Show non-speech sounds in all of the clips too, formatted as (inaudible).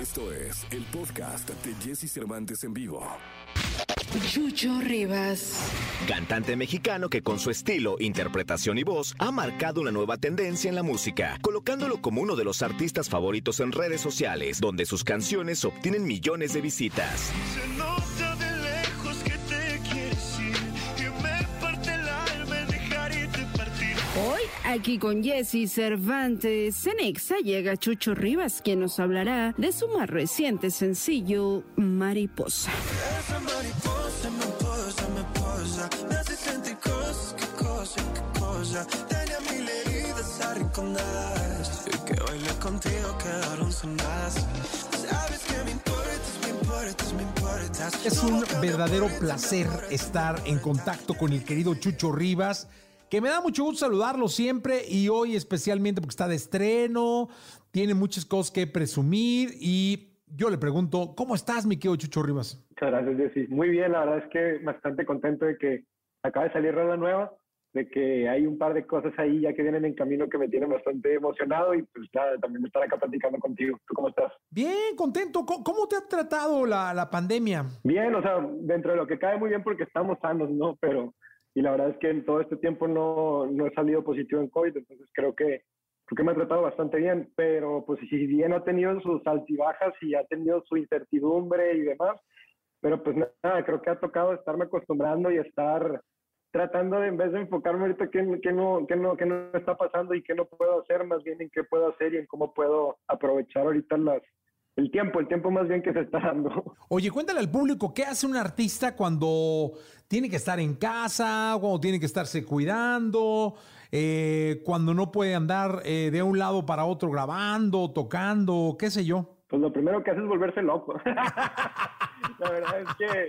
Esto es el podcast de Jesse Cervantes en vivo. Chucho Rivas. Cantante mexicano que con su estilo, interpretación y voz ha marcado una nueva tendencia en la música, colocándolo como uno de los artistas favoritos en redes sociales, donde sus canciones obtienen millones de visitas. Aquí con Jesse Cervantes, en Exa llega Chucho Rivas, quien nos hablará de su más reciente sencillo, Mariposa. Esa mariposa me posa, me posa, me hace sentir cosas, qué cosa, qué cosa. Tenía mil heridas arrinconadas, y que bailé contigo quedaron sonadas. Sabes que me importas, me importas, me importas. Es un verdadero placer estar en contacto con el querido Chucho Rivas, que me da mucho gusto saludarlo siempre y hoy especialmente porque está de estreno, tiene muchas cosas que presumir y yo le pregunto, ¿cómo estás, mi querido Chucho Rivas? Muchas gracias, Jessy. Muy bien, la verdad es que bastante contento de que acaba de salir rola nueva, de que hay un par de cosas ahí ya que vienen en camino que me tienen bastante emocionado y pues nada, también estar acá platicando contigo. ¿Tú cómo estás? Bien, contento. ¿Cómo, cómo te ha tratado la, la pandemia? Bien, o sea, dentro de lo que cae muy bien porque estamos sanos, ¿no? Pero, y la verdad es que en todo este tiempo no, no he salido positivo en COVID, entonces creo que, creo que me ha tratado bastante bien, pero pues si bien ha tenido sus altibajas y ha tenido su incertidumbre y demás, pero pues nada, creo que ha tocado estarme acostumbrando y estar tratando de, en vez de enfocarme ahorita que, que, no, que, no, que no está pasando y qué no puedo hacer, más bien en qué puedo hacer y en cómo puedo aprovechar ahorita las, el tiempo, el tiempo más bien que se está dando. Oye, cuéntale al público, ¿qué hace un artista cuando tiene que estar en casa, cuando tiene que estarse cuidando, eh, cuando no puede andar eh, de un lado para otro grabando, tocando, qué sé yo? Pues lo primero que hace es volverse loco. (laughs) la verdad es que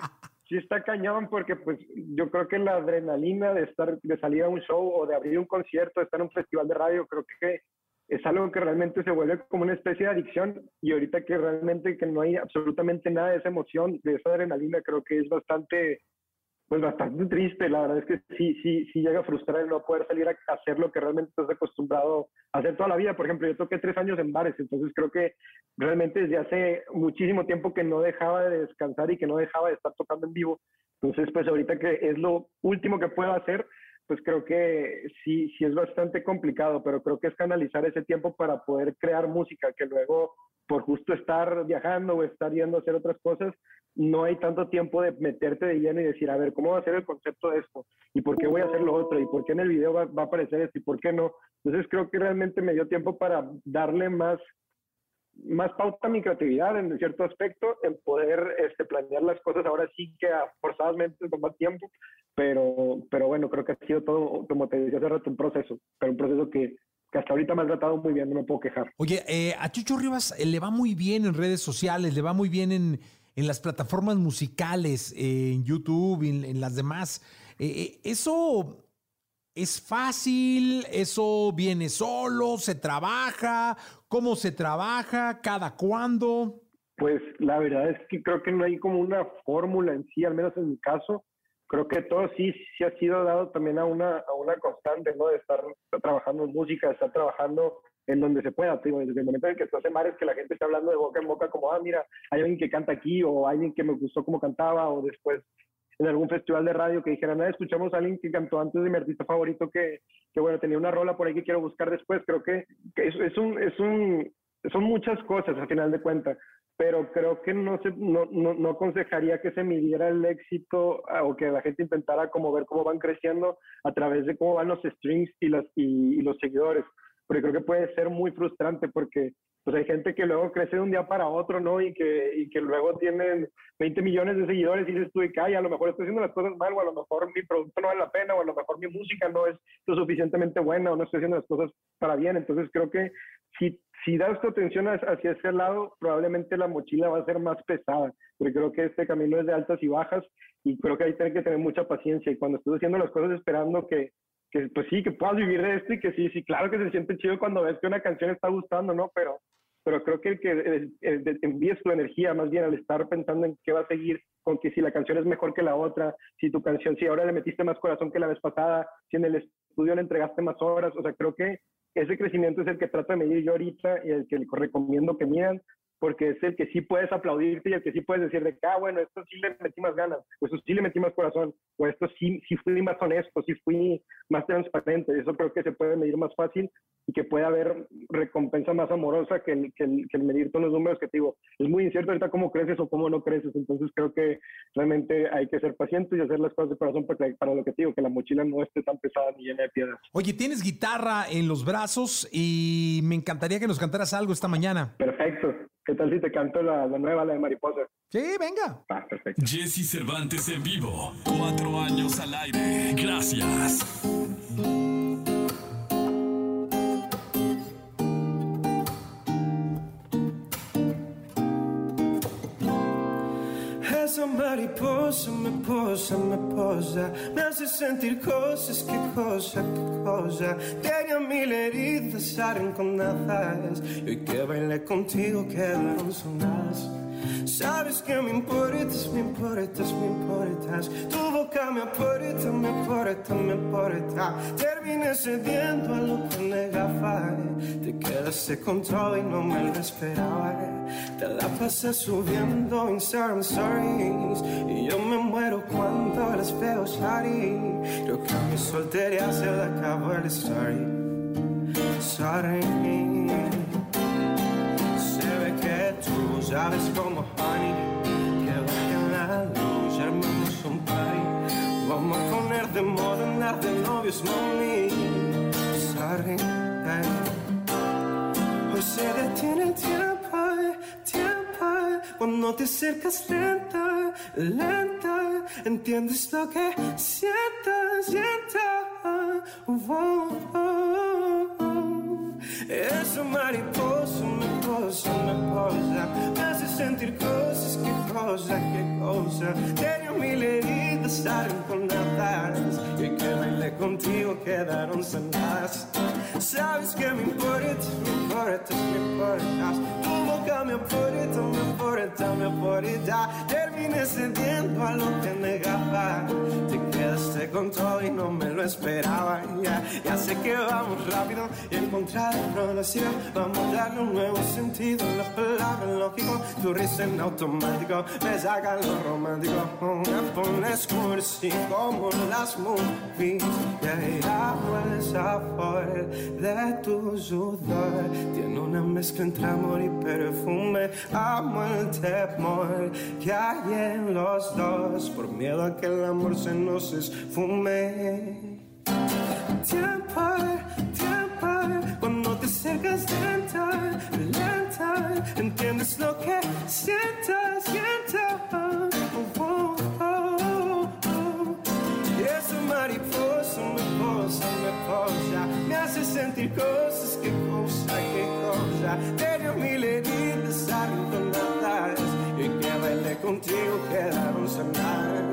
sí está cañón porque pues yo creo que la adrenalina de estar, de salir a un show o de abrir un concierto, de estar en un festival de radio, creo que es algo que realmente se vuelve como una especie de adicción y ahorita que realmente que no hay absolutamente nada de esa emoción, de esa adrenalina, creo que es bastante, pues bastante triste. La verdad es que sí, sí, sí llega a frustrar el no poder salir a hacer lo que realmente estás acostumbrado a hacer toda la vida. Por ejemplo, yo toqué tres años en bares, entonces creo que realmente desde hace muchísimo tiempo que no dejaba de descansar y que no dejaba de estar tocando en vivo. Entonces, pues ahorita que es lo último que puedo hacer, pues creo que sí, sí es bastante complicado, pero creo que es canalizar ese tiempo para poder crear música, que luego por justo estar viajando o estar yendo a hacer otras cosas, no hay tanto tiempo de meterte de lleno y decir, a ver, ¿cómo va a ser el concepto de esto? ¿Y por qué voy a hacer lo otro? ¿Y por qué en el video va, va a aparecer esto? ¿Y por qué no? Entonces creo que realmente me dio tiempo para darle más más pauta mi creatividad en cierto aspecto, en poder este, planear las cosas ahora sí que forzadamente con más tiempo, pero, pero bueno, creo que ha sido todo, como te decía hace rato, un proceso, pero un proceso que, que hasta ahorita me ha tratado muy bien, no me puedo quejar. Oye, eh, a Chucho Rivas eh, le va muy bien en redes sociales, le va muy bien en, en las plataformas musicales, eh, en YouTube, en, en las demás. Eh, eh, ¿Eso es fácil? ¿Eso viene solo? ¿Se trabaja? ¿Cómo se trabaja? ¿Cada cuándo? Pues la verdad es que creo que no hay como una fórmula en sí, al menos en mi caso. Creo que todo sí, sí ha sido dado también a una, a una constante, ¿no? De estar trabajando en música, de estar trabajando en donde se pueda. Digo, desde el momento en que estás en bares, que la gente está hablando de boca en boca, como, ah, mira, hay alguien que canta aquí, o alguien que me gustó cómo cantaba, o después en algún festival de radio que dijeran, ah, escuchamos a alguien que cantó antes de mi artista favorito, que, que bueno, tenía una rola por ahí que quiero buscar después. Creo que, que es, es, un, es un, son muchas cosas a final de cuentas, pero creo que no, se, no, no, no aconsejaría que se midiera el éxito ah, o que la gente intentara como ver cómo van creciendo a través de cómo van los streams y, las, y, y los seguidores, porque creo que puede ser muy frustrante porque pues hay gente que luego crece de un día para otro, ¿no? Y que, y que luego tienen 20 millones de seguidores y dices tú, y a lo mejor estoy haciendo las cosas mal, o a lo mejor mi producto no vale la pena, o a lo mejor mi música no es lo suficientemente buena, o no estoy haciendo las cosas para bien. Entonces creo que si, si das tu atención hacia ese lado, probablemente la mochila va a ser más pesada, porque creo que este camino es de altas y bajas, y creo que ahí que tener mucha paciencia, y cuando estás haciendo las cosas esperando que, que pues sí, que puedas vivir de esto y que sí, sí, claro que se siente chido cuando ves que una canción está gustando, ¿no? Pero, pero creo que el que el, el, envíes tu energía más bien al estar pensando en qué va a seguir, con que si la canción es mejor que la otra, si tu canción, si ahora le metiste más corazón que la vez pasada, si en el estudio le entregaste más horas, o sea, creo que ese crecimiento es el que trato de medir yo ahorita y el que recomiendo que midan, porque es el que sí puedes aplaudirte y el que sí puedes decir de que, ah, bueno, esto sí le metí más ganas, o esto sí le metí más corazón, o esto sí, sí fui más honesto, sí fui más transparente. Eso creo que se puede medir más fácil y que puede haber recompensa más amorosa que el, que el, que el medir todos los números que te digo. Es muy incierto ahorita cómo creces o cómo no creces, entonces creo que realmente hay que ser pacientes y hacer las cosas de corazón para, para lo que te digo, que la mochila no esté tan pesada ni llena de piedras. Oye, tienes guitarra en los brazos y me encantaría que nos cantaras algo esta mañana. Perfecto. ¿Qué tal si te canto la, la nueva, la de Mariposa? Sí, venga. Ah, perfecto. Jesse Cervantes en vivo. Cuatro años al aire. Gracias. Esa mariposa me posa, me posa, me hace sentir cosas, qué cosa, qué cosa. Tenía mil heridas arrinconadas y hoy que bailé contigo quedaron sonadas. Sabes que me importas, me importas, me importas. Tu boca me aporta, me aporta, me aporta. Terminé cediendo a lo que negaba. Te quedaste con todo y no me lo esperaba. Te la pasas subiendo Instagram stories y yo me muero cuando las veo shawty. Creo que a mi soltería se le acabó el story. Sorry. Sabes como honey que baja la luz armamos un party. Vamos a poner de moda andar de novios, mami. Sorry. Hoy se detiene el tiempo, tiempo. Cuando te acercas lenta, lenta. Entiendes lo que sientas, cosa, qué cosa. Tenía mil heridas arrinconadas y hoy que bailé contigo quedaron sanadas. Sabes que me importas, me importas, me importas. Tu boca me aporta, me aporta, me aporta. Terminé cediendo a lo que negaba. Te con todo y no me lo esperaba. Ya, ya sé que vamos rápido y encontrar el progresivo. Vamos a darle un nuevo sentido las palabras lógico. Tu risa en automático me saca lo romántico. Me pones cursi como las movies. Y amo el sabor de tu sudor. Tiene una mezcla entre amor y perfume. Amo el temor que hay en los dos. Por miedo a que el amor se nos esfume. Tiempo, tiempo, cuando te acercas lenta, lenta, entiendes lo que siento, siento Oh, oh, oh, oh. Y esa mariposa me posa, me posa, me hace sentir cosas, qué cosa, qué cosa. Tenía mil heridas arrinconadas y que bailé contigo quedaron sanadas.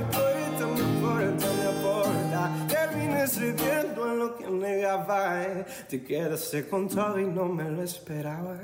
Boca me aporta, me aporta, me aporta. Terminé cediendo a lo que negaba. Te quedaste con todo y no me lo esperaba.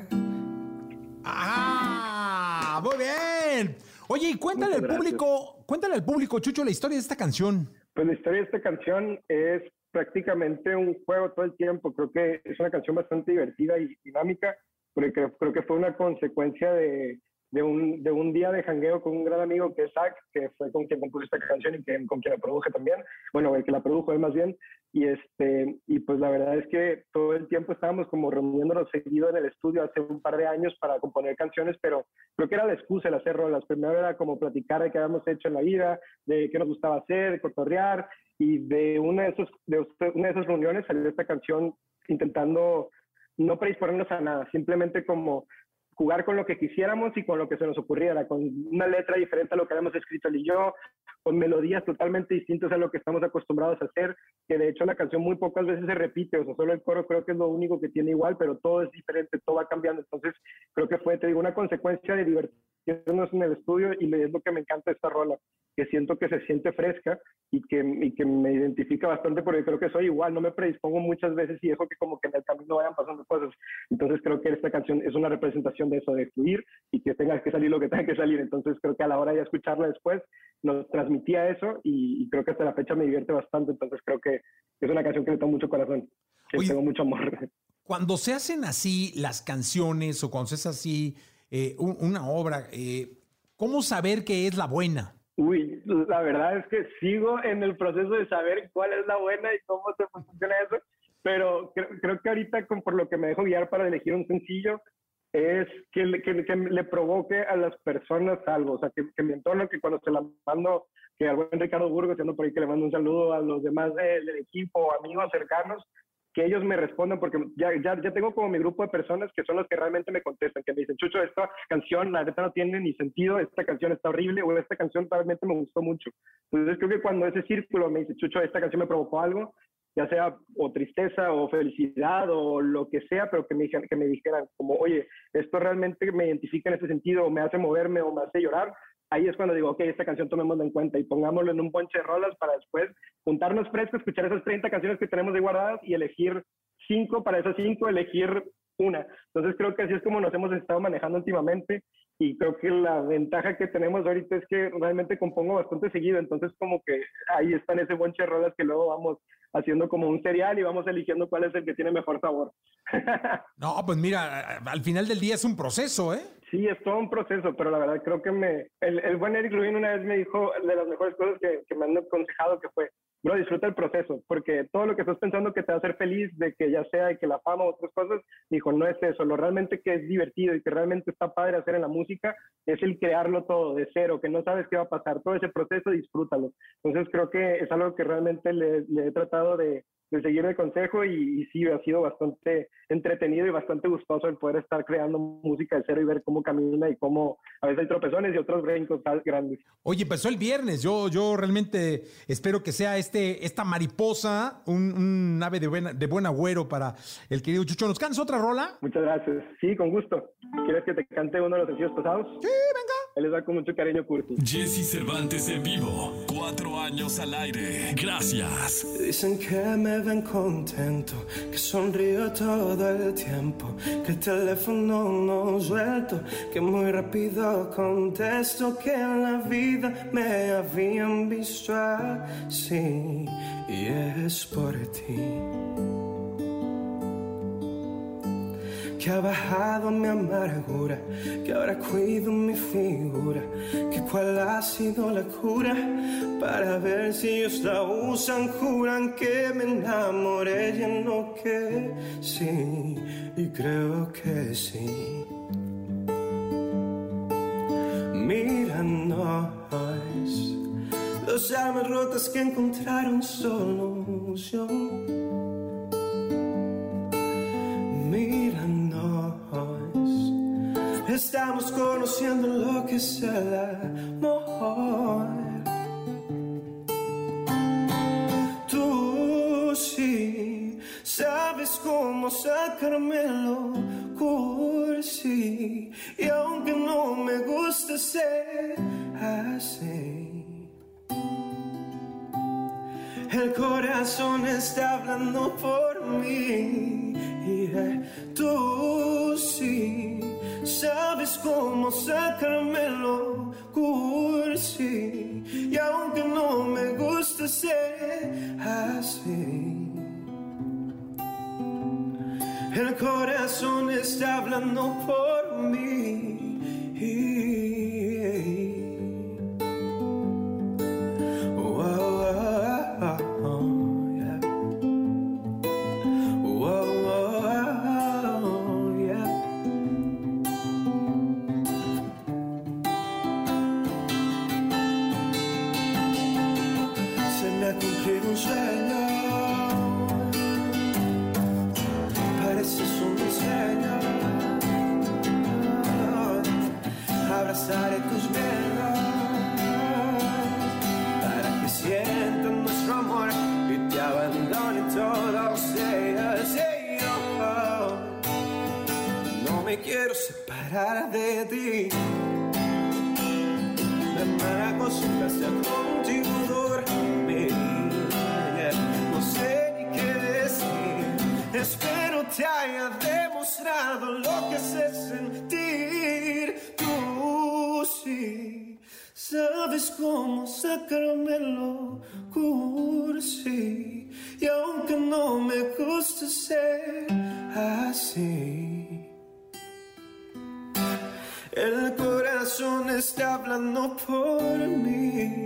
¡Ah! Muy bien. Oye, y cuéntale al público, cuéntale al público, Chucho, la historia de esta canción. Pues la historia de esta canción es prácticamente un juego todo el tiempo. Creo que es una canción bastante divertida y dinámica, porque creo, creo que fue una consecuencia de, de, un, de un día de jangueo con un gran amigo que es Zach, que fue con quien compuso esta canción y que, con quien la produje también. Bueno, el que la produjo él más bien. Y, este, y pues la verdad es que todo el tiempo estábamos como reuniéndonos seguido en el estudio hace un par de años para componer canciones, pero creo que era la excusa el hacer rolas. Primero era como platicar de qué habíamos hecho en la vida, de qué nos gustaba hacer, cotorrear, y de una de, esos, de una de esas reuniones salió esta canción intentando no predisponernos a nada, simplemente como jugar con lo que quisiéramos y con lo que se nos ocurriera, con una letra diferente a lo que habíamos escrito él y yo, con melodías totalmente distintas a lo que estamos acostumbrados a hacer, que de hecho la canción muy pocas veces se repite, o sea, solo el coro creo que es lo único que tiene igual, pero todo es diferente, todo va cambiando, entonces creo que fue, te digo, una consecuencia de divertirnos en el estudio y es lo que me encanta esta rola, que siento que se siente fresca y que, y que me identifica bastante porque creo que soy igual, no me predispongo muchas veces y dejo que como que en el camino vayan pasando cosas. Entonces creo que esta canción es una representación de eso, de fluir y que tenga que salir lo que (laughs) tenga que salir. Entonces creo que a la hora de escucharla después nos transmitía eso y, y creo que hasta la fecha me divierte bastante. Entonces creo que es una canción que le tomo mucho corazón. tengo mucho amor. Cuando se hacen así las canciones o cuando se hace así eh, una obra, eh, ¿cómo saber que es la buena? Uy, la verdad es que sigo en el proceso de saber cuál es la buena y cómo se funciona eso, pero creo, que ahorita por lo que me dejo guiar para elegir un sencillo es que le, que, le provoque a las personas algo, o sea, que, que mi entorno, que cuando se la mando, que al buen Ricardo Burgos, siendo por ahí que le mando un saludo a los demás del equipo, amigos cercanos, que ellos me respondan, porque ya, ya, ya tengo como mi grupo de personas que son los que realmente me contestan, que me dicen, Chucho, esta canción, la neta no tiene ni sentido, esta canción está horrible, o esta canción realmente me gustó mucho. Entonces creo que cuando ese círculo me dice, Chucho, esta canción me provocó algo, ya sea o tristeza o felicidad o lo que sea, pero que me, dijeran, que me dijeran como, oye, esto realmente me identifica en ese sentido, o me hace moverme o me hace llorar, ahí es cuando digo, ok, esta canción tomémosla en cuenta y pongámoslo en un ponche de rolas para después juntarnos fresco, escuchar esas 30 canciones que tenemos de guardadas y elegir cinco, para esas cinco elegir una. Entonces creo que así es como nos hemos estado manejando últimamente y creo que la ventaja que tenemos ahorita es que realmente compongo bastante seguido, entonces como que ahí están ese buen rolas que luego vamos haciendo como un cereal y vamos eligiendo cuál es el que tiene mejor sabor. (laughs) no, pues mira, al final del día es un proceso, ¿eh? Sí, es todo un proceso, pero la verdad creo que me... El, el buen Eric Rubin una vez me dijo de las mejores cosas que, que me han aconsejado que fue, bro, disfruta el proceso, porque todo lo que estás pensando que te va a hacer feliz, de que ya sea de que la fama o otras cosas, dijo, no es eso, lo realmente que es divertido y que realmente está padre hacer en la música es el crearlo todo de cero, que no sabes qué va a pasar, todo ese proceso, disfrútalo. Entonces creo que es algo que realmente le he tratado de, de seguir el consejo y, sí, ha sido bastante entretenido y bastante gustoso el poder estar creando música de cero y ver cómo camina y cómo a veces hay tropezones y otros brincos grandes. Oye, empezó el viernes, yo, yo realmente espero que sea este, esta mariposa, un, ave de, buena, de buen agüero para el querido Chucho. ¿Nos cantas otra rola? Muchas gracias, sí, con gusto. ¿Quieres que te cante uno de los sencillos pasados? Sí, venga. Él les da con mucho cariño, Curtis. Jesse Cervantes en vivo, cuatro años al aire. Gracias. Dicen que me ven contento, que sonrío todo el tiempo, que el teléfono no suelto, que muy rápido contesto, que en la vida me habían visto así, y es por ti. que ha bajado mi amargura, que ahora cuido mi figura, que cuál ha sido la cura para ver si ellos la usan, juran que me enamoré y no que sí, y creo que sí. Los almas rotas que encontraron solución. Míranos Estamos conociendo lo que es el amor. Tú sí sabes cómo sacármelo cursi. Y aunque no me gusta ser así, el corazón está hablando por mí. Y tú sí sabes cómo sacármelo cursi. Y aunque no me gusta ser así, el corazón está hablando por mí. Espero te haya demostrado lo que sé sentir. Tú sí Sabes cómo sacármelo cursi. Y aunque no me gusta ser así, el corazón está hablando por mí.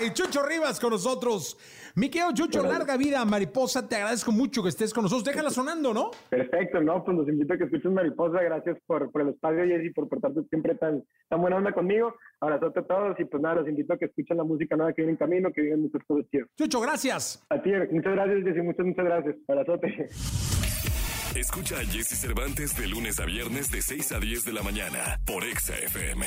¡Ay! Chucho Rivas con nosotros. Mi querido Chucho, larga vida, mariposa. Te agradezco mucho que estés con nosotros. Déjala sonando, ¿no? Perfecto, no, pues los invito a que escuchen Mariposa. Gracias por, por el espacio, Jessy, por portarte siempre tan, tan buena onda conmigo. Abrazote a todos y pues nada, los invito a que escuchen la música nueva que viene en camino, que vienen muchos cosas chidas. Chucho, gracias. A ti, muchas gracias, Jessy, muchas, muchas gracias. Abrazote. Escucha a Jesse Cervantes de lunes a viernes de 6 a 10 de la mañana por Exa FM.